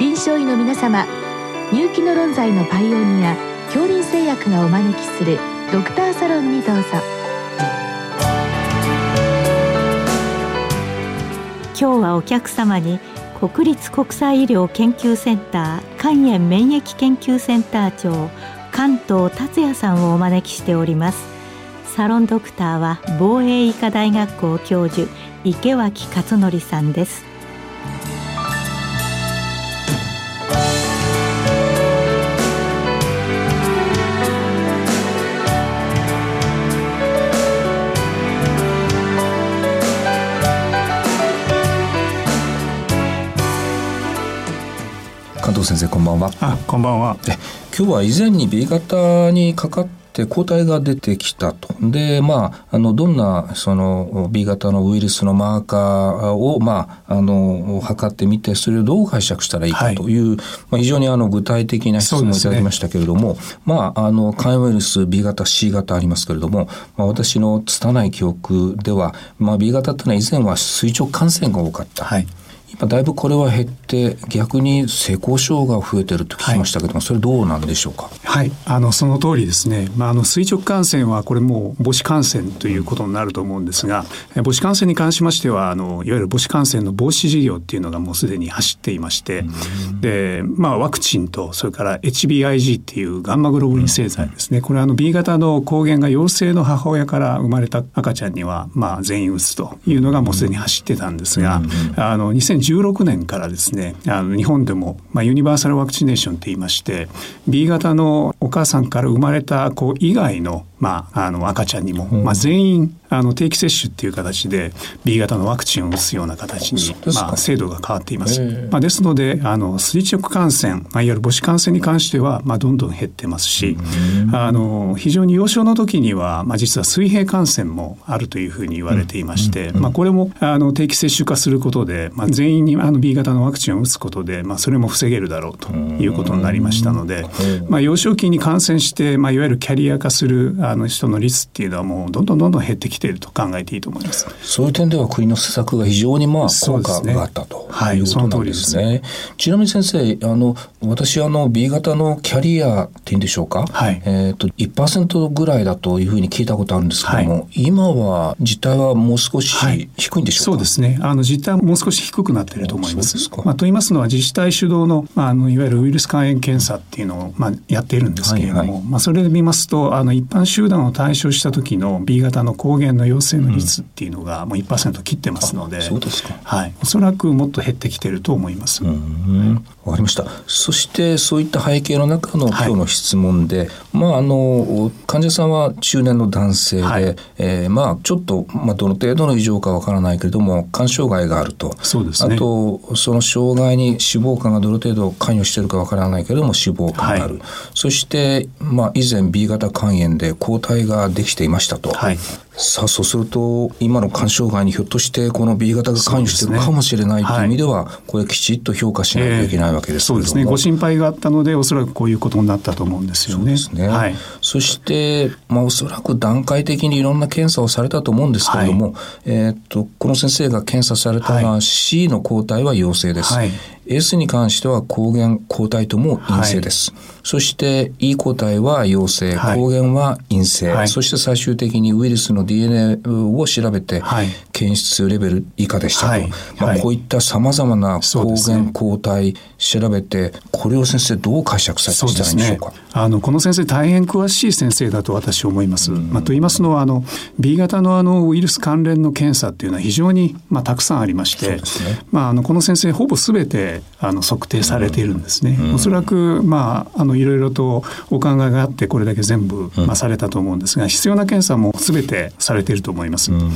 臨床医の皆様入気の論剤のパイオニア恐林製薬がお招きするドクターサロンにどうぞ。今日はお客様に国立国際医療研究センター肝炎免疫研究センター長関東達也さんをお招きしております。サロンドクターは防衛医科大学校教授池脇勝則さんです。生こんばんは。あこんばんは。今日は以前に B 型にかかって抗体が出てきたと。でまああのどんなその B 型のウイルスのマーカーをまああの測ってみてそれをどう解釈したらいいかという、はい、まあ、非常にあの具体的な質問をいただきましたけれども、ね、まああの肝炎ウイルス B 型 C 型ありますけれども、まあ、私の拙い記憶では、まあ、B 型っていうのは以前は垂直感染が多かった。はい今だいぶこれは減って逆に性交渉が増えてると聞きましたけども、はい、それどうなんでしょうか？はい。あのその通りですね、まあ、あの垂直感染はこれもう母子感染ということになると思うんですが母子感染に関しましてはあのいわゆる母子感染の防止事業っていうのがもうすでに走っていましてで、まあ、ワクチンとそれから HBIG っていうガンマグロブリン製剤ですね。これはあの B 型の抗原が陽性の母親から生まれた赤ちゃんにはまあ全員打つというのがもうすでに走ってたんですがあの2016年からですねあの日本でも、まあ、ユニバーサルワクチネーションって言いまして B 型のお母さんから生まれた子以外のまあ、あの赤ちゃんにも、まあ、全員あの定期接種っていう形で B 型のワクチンを打つような形に、まあ、制度が変わっています。まあ、ですのであの垂直感染、まあ、いわゆる母子感染に関しては、まあ、どんどん減ってますしあの非常に幼少の時には、まあ、実は水平感染もあるというふうに言われていまして、まあ、これもあの定期接種化することで、まあ、全員にあの B 型のワクチンを打つことで、まあ、それも防げるだろうということになりましたので、まあ、幼少期に感染して、まあ、いわゆるキャリア化するあの人の率っていうのはもうどんどんどんどん減ってきていると考えていいと思います。そういう点では国の施策が非常にまあ効果があったということなんですね。すね。ちなみに先生、あの私あの B 型のキャリアっていうんでしょうか、はい、えっ、ー、と1%ぐらいだというふうに聞いたことあるんですけども、はい、今は実態はもう少し低いんでしょうか、はい、そうですね。あの実態はもう少し低くなっていると思います。まあと言いますのは自治体主導のまああのいわゆるウイルス肝炎検査っていうのをまあやっているんですけれども、はいはい、まあそれで見ますとあの一般集団を対象した時の B 型の抗原の陽性の率っていうのがもう1%切ってますので、そうですか。はい。おそらくもっと減ってきてると思います。わかりました。そしてそういった背景の中の今日の質問で、はい、まああの患者さんは中年の男性で、はい、えー、まあちょっとまあどの程度の異常かわからないけれども肝障害があると、そうですね。あとその障害に脂肪肝がどの程度関与しているかわからないけれども脂肪肝がある。はい、そしてまあ以前 B 型肝炎で抗体ができていましたと。はい、さあそうすると今の肝障害にひょっとしてこの B 型が関与しているかもしれないという意味では、これきちっと評価しないといけないわけですけれども、えー、そうですね。ご心配があったのでおそらくこういうことになったと思うんですよね。そね。はい、そして、まあ、おそらく段階的にいろんな検査をされたと思うんですけれども、はい、えー、っとこの先生が検査されたのは C の抗体は陽性です。はい S に関しては抗原抗体とも陰性です。はい、そして E 抗体は陽性、抗原は陰性、はい、そして最終的にウイルスの DNA を調べて、検出レベル以下でしたと。はい、まあ、こういった様々な抗原抗体調べて、これを先生どう解釈されたらいいんでしょうか？ね、あのこの先生大変詳しい先生だと私は思います。まあ、と言いますのはあの B 型のあのウイルス関連の検査っていうのは非常にまあたくさんありまして、ね、まああのこの先生ほぼすべてあの測定されているんですね。うん、おそらくまああのいろいろとお考えがあってこれだけ全部、まあ、されたと思うんですが必要な検査もすべてされていると思います。うん、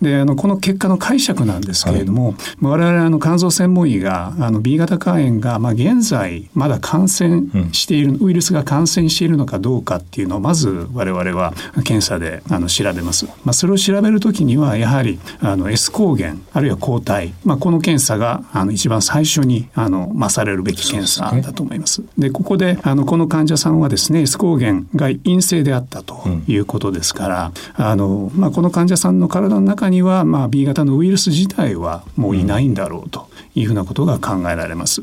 であのこの結果の解釈なんですけれども、はい、我々あの肝臓専門医があの B 型肝炎がまあ現在まだ感染している、ウイルスが感染しているのかどうかっていうのをまず我々は検査であの調べます。まあ、それを調べるときにはやはりあの S 抗原あるいは抗体、まあ、この検査があの一番最初にあのまあ、されるべき検査だと思います。で、ね、ここであのこの患者さんはですね S 抗原が陰性であったということですから、うん、あのまあ、この患者さんの体の中には、まあ、B 型のウイルス自体はもういないんだろうというふうなことが考えられます。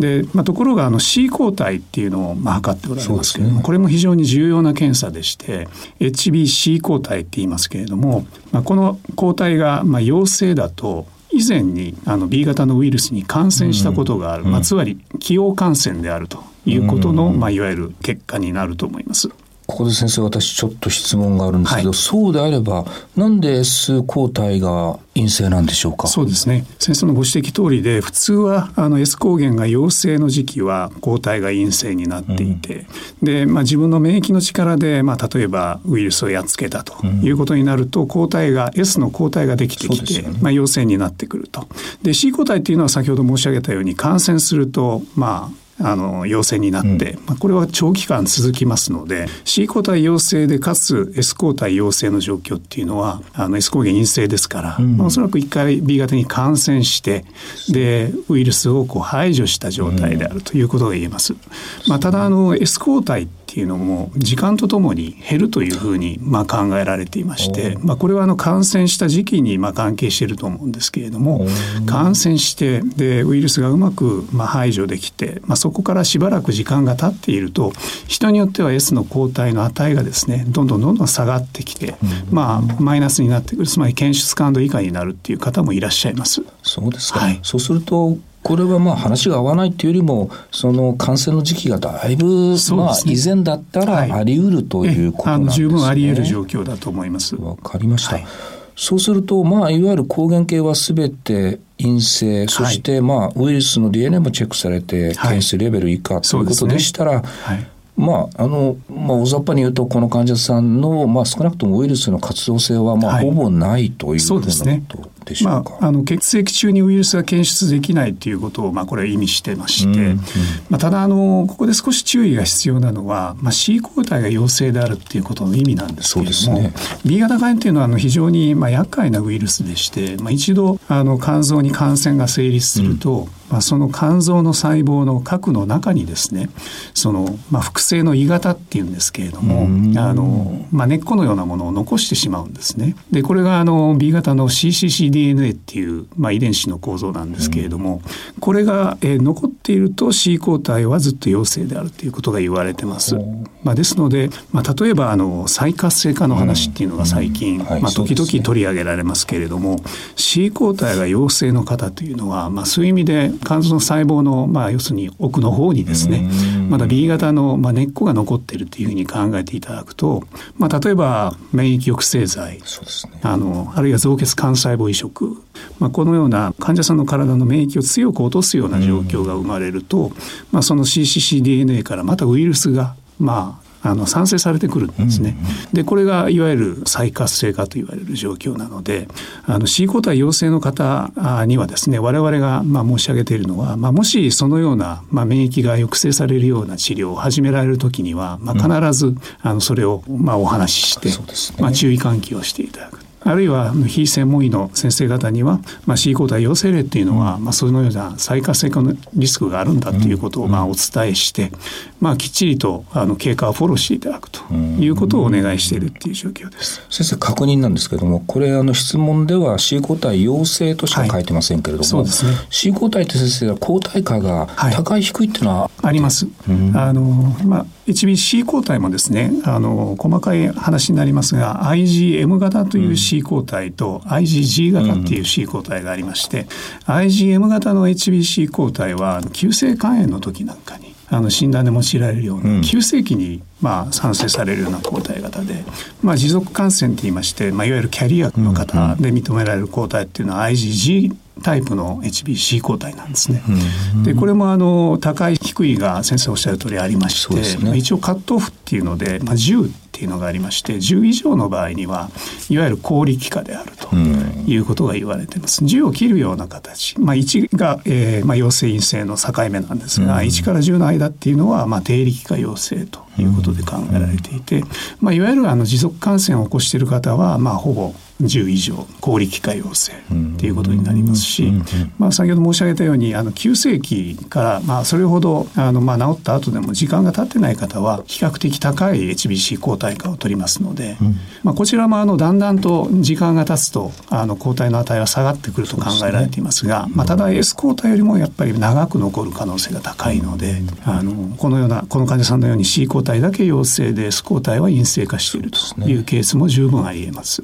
で、まあ、ところがあの C 抗体っていうのをまあ測っておられますけれども、ね、これも非常に重要な検査でして HBC 抗体って言いますけれども、まあ、この抗体がまあ陽性だと以前にあの B 型のウイルスに感染したことがある、うん、まあ、つまり既往感染であるということの、まあ、いわゆる結果になると思います。ここで先生私ちょっと質問があるんですけど、はい、そうであればなんで S 抗体が陰性なんでしょうか？そうですね。先生のご指摘通りで普通はあの S 抗原が陽性の時期は抗体が陰性になっていて、うん、で、まあ、自分の免疫の力で、まあ、例えばウイルスをやっつけたということになると、うん、抗体が S の抗体ができてきて、ね、まあ、陽性になってくると。で C 抗体っていうのは先ほど申し上げたように感染するとまああの陽性になって、うん、まあ、これは長期間続きますので C 抗体陽性でかつ S 抗体陽性の状況っていうのはあの S 抗原陰性ですから、うん、まあ、おそらく1回 B 型に感染してでウイルスをこう排除した状態であるということが言えます。まあ、ただあの S 抗体っていうのも時間とともに減るというふうにまあ考えられていまして、まあ、これはあの感染した時期にまあ関係していると思うんですけれども感染してでウイルスがうまくまあ排除できて、まあ、そこからしばらく時間が経っていると人によっては S の抗体の値がですねどんどんどんどん下がってきて、まあ、マイナスになってくるつまり検出感度以下になるっていう方もいらっしゃいます。そうですか、はい、そうするとこれはまあ話が合わないっていうよりもその感染の時期がだいぶ、まあ以前だったらあり得るということなんですね。十分あり得る状況だと思います。わかりました。はい、そうするとまあいわゆる抗原系はすべて陰性、そしてまあウイルスの DNA もチェックされて検出レベル以下ということでしたら、はい。まああのまあ、大雑把に言うとこの患者さんの、まあ、少なくともウイルスの活動性は、まあほぼないというふうなこと。でしょうか、まあ、あの血液中にウイルスが検出できないということを、まあ、これは意味してまして、うんうん、まあ、ただあのここで少し注意が必要なのは、まあ、C 抗体が陽性であるっていうことの意味なんですけれども、ね、B 型肝炎というのはあの非常にまあ厄介なウイルスでして、まあ、一度あの肝臓に感染が成立すると、うんまあ、その肝臓の細胞の核の中にですねその、まあ、複製の鋳型っていうんですけれどもあの、まあ、根っこのようなものを残してしまうんですね。でこれがあの B 型の CCCDNA っていう、まあ、遺伝子の構造なんですけれどもこれが、えー、残っていると C 抗体はずっと陽性であるということが言われてます。まあ、ですので、まあ、例えばあの再活性化の話っていうのが最近、まあ、時々取り上げられますけれども、C 抗体が陽性の方というのは、まあ、そういう意味で肝臓の細胞の、まあ、要するに奥の方にですねまだ B 型の、まあ、根っこが残っているというふうに考えていただくと、まあ、例えば免疫抑制剤、ね、あのあるいは造血幹細胞移植、まあ、このような患者さんの体の免疫を強く落とすような状況が生まれると、まあ、その CCCDNA からまたウイルスがまああの産生されてくるんですね。でこれがいわゆる再活性化と言われる状況なのであの C 抗体陽性の方にはですね我々がまあ申し上げているのは、まあ、もしそのような、まあ、免疫が抑制されるような治療を始められる時には、まあ、必ず、あのそれをまあお話しして、まあ、注意喚起をしていただく。あるいは非専門医の先生方には、まあ、C 抗体陽性例っていうのは、まあ、そのような再活性化のリスクがあるんだということをまあお伝えして、まあ、きっちりとあの経過をフォローしていただくということをお願いしているっていう状況です。先生確認なんですけれどもこれあの質問では C 抗体陽性としか書いてませんけれども、はい、ね、C 抗体って先生は抗体価が高い、低いっていうのは？あります。あのまあ HBC 抗体もですねあの細かい話になりますが IgM 型という C 抗体と IgG 型っていう C 抗体がありまして、IgM 型の HBC 抗体は急性肝炎の時なんかにあの診断で用いられるような急性期にまあ産生されるような抗体型で、まあ、持続感染って言いまして、まあ、いわゆるキャリアの方で認められる抗体っていうのは IgG タイプの HBC 抗体なんですね。でこれもあの高い低いが先生おっしゃる通りありまして、ね、一応カットオフっていうので、まあ、10っていうのがありまして10以上の場合にはいわゆる高力化であるということが言われています。10を切るような形、まあ、1が、えーまあ、陽性陰性の境目なんですが、1から10の間っていうのは、まあ、低力化陽性ということで考えられていて、まあ、いわゆるあの持続感染を起こしている方は、まあ、ほぼ10以上小売機械陽性っていうことになりますし、まあ、先ほど申し上げたようにあの急性期からまあそれほどあのまあ治った後でも時間が経ってない方は比較的高い HBC 抗体価を取りますので、まあ、こちらもあのだんだんと時間が経つとあの抗体の値は下がってくると考えられていますが、まあ、ただ S 抗体よりもやっぱり長く残る可能性が高いので、あのこのようなこの患者さんのように C 抗体だけ陽性で S 抗体は陰性化しているというケースも十分ありえます。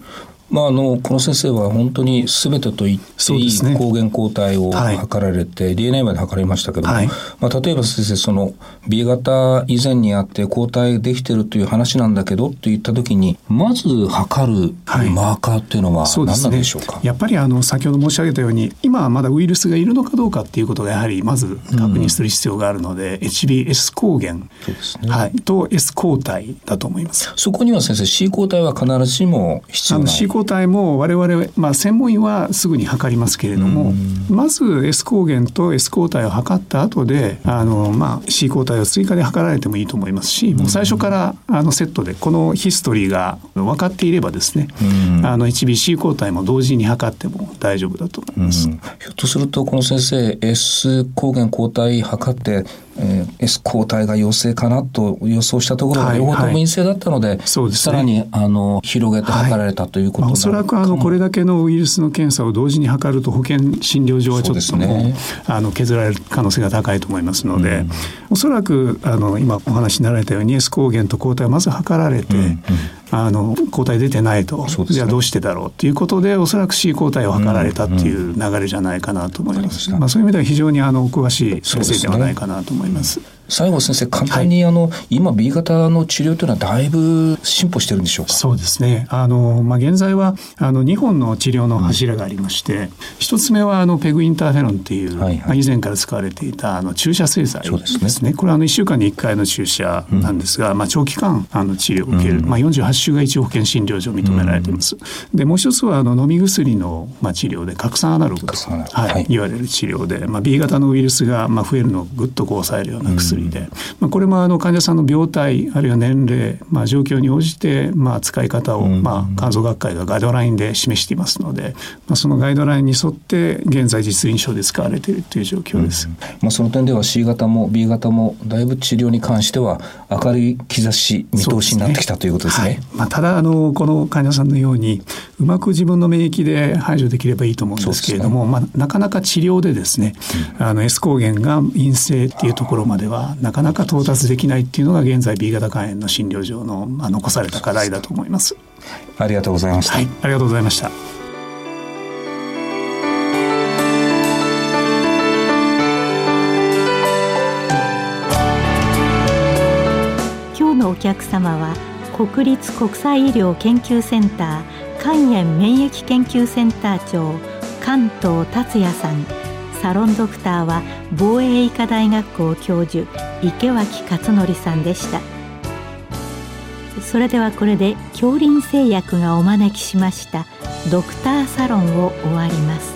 まあ、あのこの先生は本当にすべてと言っていい抗原抗体を測られて、はい、DNA まで測りましたけども、はい、まあ、例えば先生その B 型以前にあって抗体できてるという話なんだけどって言った時にまず測るマーカーっていうのは何なんでしょうか、はい、やっぱりあの先ほど申し上げたように今はまだウイルスがいるのかどうかっていうことがやはりまず確認する必要があるので、うん、HBS 抗原、ね、はい、と S 抗体だと思います。そこには先生 C 抗体は必ずしも必要ない。C 抗体も我々、まあ、専門医はすぐに測りますけれども、まず S 抗原と S 抗体を測った後であの、まあ、C 抗体を追加で測られてもいいと思いますし、もう最初からあのセットでこのヒストリーが分かっていればですね、あの HBC 抗体も同時に測っても大丈夫だと思います。ひょっとするとこの先生 S 抗原抗体測ってえー、S 抗体が陽性かなと予想したところが両方とも陰性だったので、はい。はい、そうですね、さらにあの広げて測られたということ、はいまあ、おそらくあのこれだけのウイルスの検査を同時に測ると保険診療上はちょっと、ね、あの削られる可能性が高いと思いますので、うん、おそらくあの今お話になられたように S 抗原と抗体をまず測られて、うんうんあの抗体出てないと、ね、じゃあどうしてだろうということでおそらく C 抗体を測られたっていう流れじゃないかなと思います。うんうん、まあ、そういう意味では非常にあのお詳しい先生ではないかなと思います。最後先生簡単にあの、はい、今 B 型の治療というのはだいぶ進歩してるんでしょうか？そうですね。あの、まあ、現在はあの2本の治療の柱がありまして、うん、1つ目はあのペグインターフェロンっていう、はいはい、まあ、以前から使われていたあの注射製剤ですね、ね、これはあの1週間に1回の注射なんですが、うん、まあ、長期間あの治療を受ける、うん、まあ、48週が一応保険診療所認められています。でもう一つはあの飲み薬の、まあ、治療で拡散アナログと、はい。はい、言われる治療で、まあ、B 型のウイルスが、まあ、増えるのをぐっとこう抑えるような薬で、まあ、これもあの患者さんの病態あるいは年齢、まあ、状況に応じて、まあ、使い方を、まあ、肝臓学会がガイドラインで示していますので、まあ、そのガイドラインに沿って現在実臨床で使われているという状況です。まあ、その点では C 型も B 型もだいぶ治療に関しては明るい兆し見通しになってきたということですね。すねはい、まあ、ただあのこの患者さんのようにうまく自分の免疫で排除できればいいと思うんですけれども、ね、まあ、なかなか治療でですね、うん、あの S 抗原が陰性っていうところまではなかなか到達できないっていうのが現在 B 型肝炎の診療上の残された課題だと思います。ありがとうございました。はい、ありがとうございました。今日のお客様は国立国際医療研究センター肝炎免疫研究センター長関東達也さんサロンドクターは防衛医科大学校教授池脇勝則さんでした。それではこれで恐林製薬がお招きしましたドクターサロンを終わります。